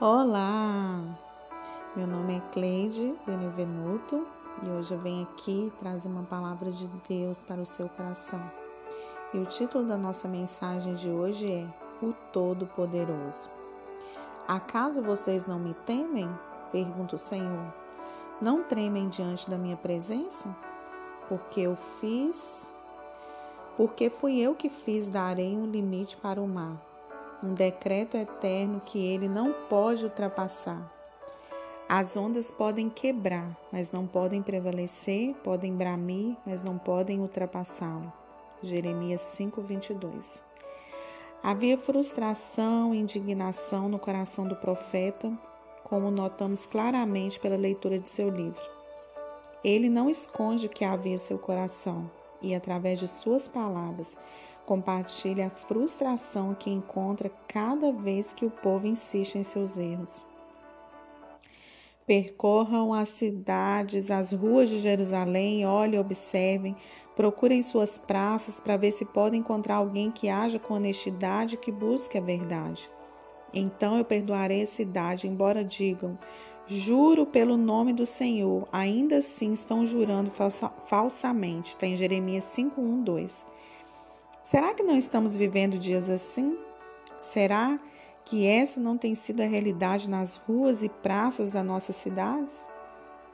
Olá! Meu nome é Cleide Benevenuto e hoje eu venho aqui trazer uma palavra de Deus para o seu coração. E o título da nossa mensagem de hoje é O Todo-Poderoso. Acaso vocês não me temem? Pergunta o Senhor. Não tremem diante da minha presença? Porque eu fiz. Porque fui eu que fiz da areia um limite para o mar um decreto eterno que ele não pode ultrapassar. As ondas podem quebrar, mas não podem prevalecer, podem bramir, mas não podem ultrapassá-lo. Jeremias 5:22. Havia frustração e indignação no coração do profeta, como notamos claramente pela leitura de seu livro. Ele não esconde o que havia em seu coração e, através de suas palavras, Compartilhe a frustração que encontra cada vez que o povo insiste em seus erros. Percorram as cidades, as ruas de Jerusalém, olhem observem, procurem suas praças para ver se podem encontrar alguém que haja com honestidade e que busque a verdade. Então eu perdoarei a cidade, embora digam: Juro pelo nome do Senhor, ainda assim estão jurando falsa, falsamente. Está em Jeremias 5, 1, 2. Será que não estamos vivendo dias assim? Será que essa não tem sido a realidade nas ruas e praças das nossas cidades?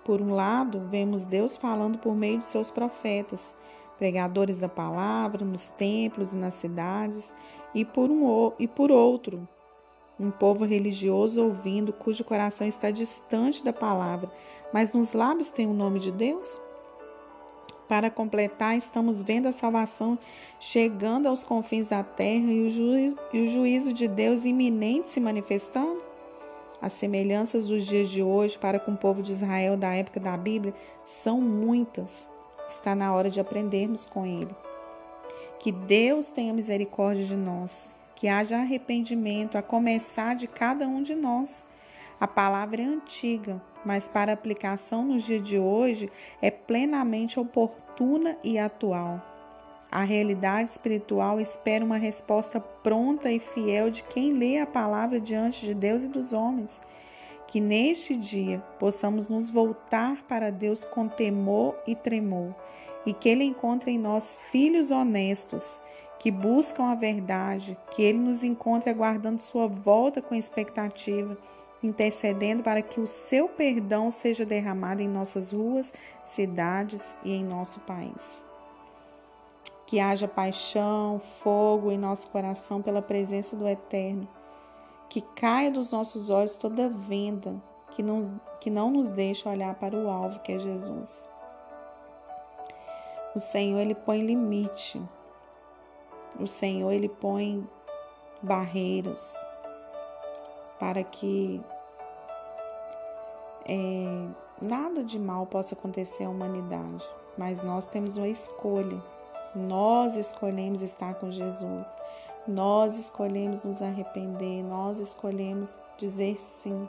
Por um lado, vemos Deus falando por meio de seus profetas, pregadores da palavra nos templos e nas cidades, e por, um, e por outro, um povo religioso ouvindo, cujo coração está distante da palavra, mas nos lábios tem o nome de Deus? Para completar, estamos vendo a salvação chegando aos confins da terra e o, juízo, e o juízo de Deus iminente se manifestando? As semelhanças dos dias de hoje para com o povo de Israel da época da Bíblia são muitas. Está na hora de aprendermos com ele. Que Deus tenha misericórdia de nós, que haja arrependimento a começar de cada um de nós. A palavra é antiga, mas para aplicação nos dias de hoje é plenamente oportuna e atual. A realidade espiritual espera uma resposta pronta e fiel de quem lê a palavra diante de Deus e dos homens. Que neste dia possamos nos voltar para Deus com temor e tremor, e que Ele encontre em nós filhos honestos que buscam a verdade, que Ele nos encontre aguardando Sua volta com expectativa intercedendo para que o seu perdão seja derramado em nossas ruas, cidades e em nosso país. Que haja paixão, fogo em nosso coração pela presença do Eterno. Que caia dos nossos olhos toda venda que não, que não nos deixa olhar para o alvo que é Jesus. O Senhor, Ele põe limite. O Senhor, Ele põe barreiras para que é, nada de mal possa acontecer à humanidade, mas nós temos uma escolha. Nós escolhemos estar com Jesus, nós escolhemos nos arrepender, nós escolhemos dizer sim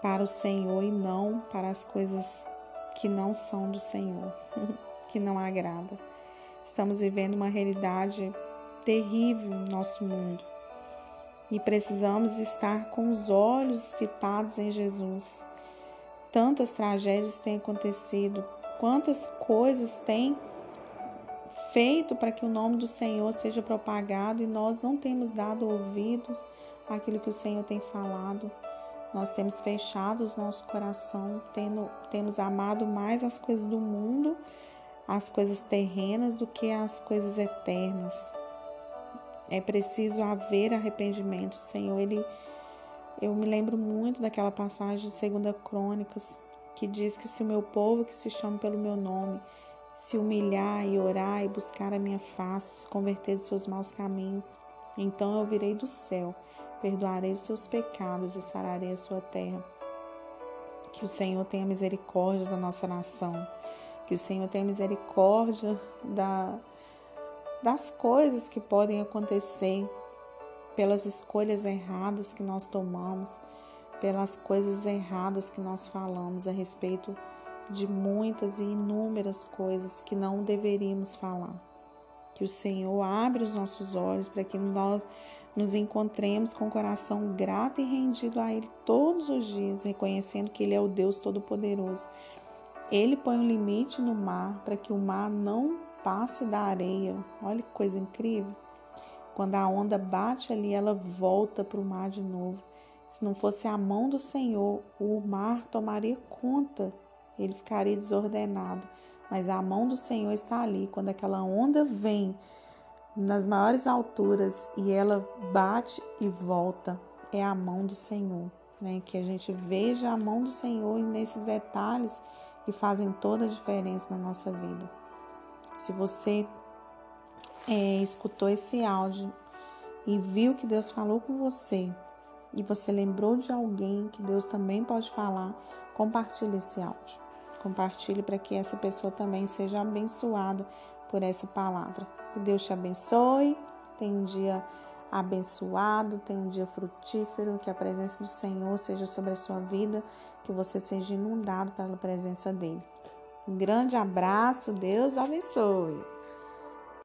para o Senhor e não para as coisas que não são do Senhor, que não agrada. Estamos vivendo uma realidade terrível no nosso mundo e precisamos estar com os olhos fitados em Jesus. Tantas tragédias têm acontecido, quantas coisas têm feito para que o nome do Senhor seja propagado e nós não temos dado ouvidos àquilo que o Senhor tem falado. Nós temos fechado o nosso coração, tendo, temos amado mais as coisas do mundo, as coisas terrenas, do que as coisas eternas. É preciso haver arrependimento, Senhor. Ele, eu me lembro muito daquela passagem de Segunda Crônicas que diz que se o meu povo que se chama pelo meu nome se humilhar e orar e buscar a minha face, se converter dos seus maus caminhos, então eu virei do céu, perdoarei os seus pecados e sararei a sua terra. Que o Senhor tenha misericórdia da nossa nação, que o Senhor tenha misericórdia da das coisas que podem acontecer pelas escolhas erradas que nós tomamos, pelas coisas erradas que nós falamos a respeito de muitas e inúmeras coisas que não deveríamos falar. Que o Senhor abra os nossos olhos para que nós nos encontremos com o coração grato e rendido a Ele todos os dias, reconhecendo que Ele é o Deus Todo-Poderoso. Ele põe um limite no mar para que o mar não passe da areia. Olha que coisa incrível. Quando a onda bate ali, ela volta para o mar de novo. Se não fosse a mão do Senhor, o mar tomaria conta, ele ficaria desordenado. Mas a mão do Senhor está ali. Quando aquela onda vem nas maiores alturas e ela bate e volta, é a mão do Senhor. Né? Que a gente veja a mão do Senhor nesses detalhes que fazem toda a diferença na nossa vida. Se você é, escutou esse áudio e viu que Deus falou com você e você lembrou de alguém que Deus também pode falar, compartilhe esse áudio. Compartilhe para que essa pessoa também seja abençoada por essa palavra. Que Deus te abençoe. Tenha um dia abençoado, tenha um dia frutífero, que a presença do Senhor seja sobre a sua vida, que você seja inundado pela presença dele. Um grande abraço, Deus abençoe.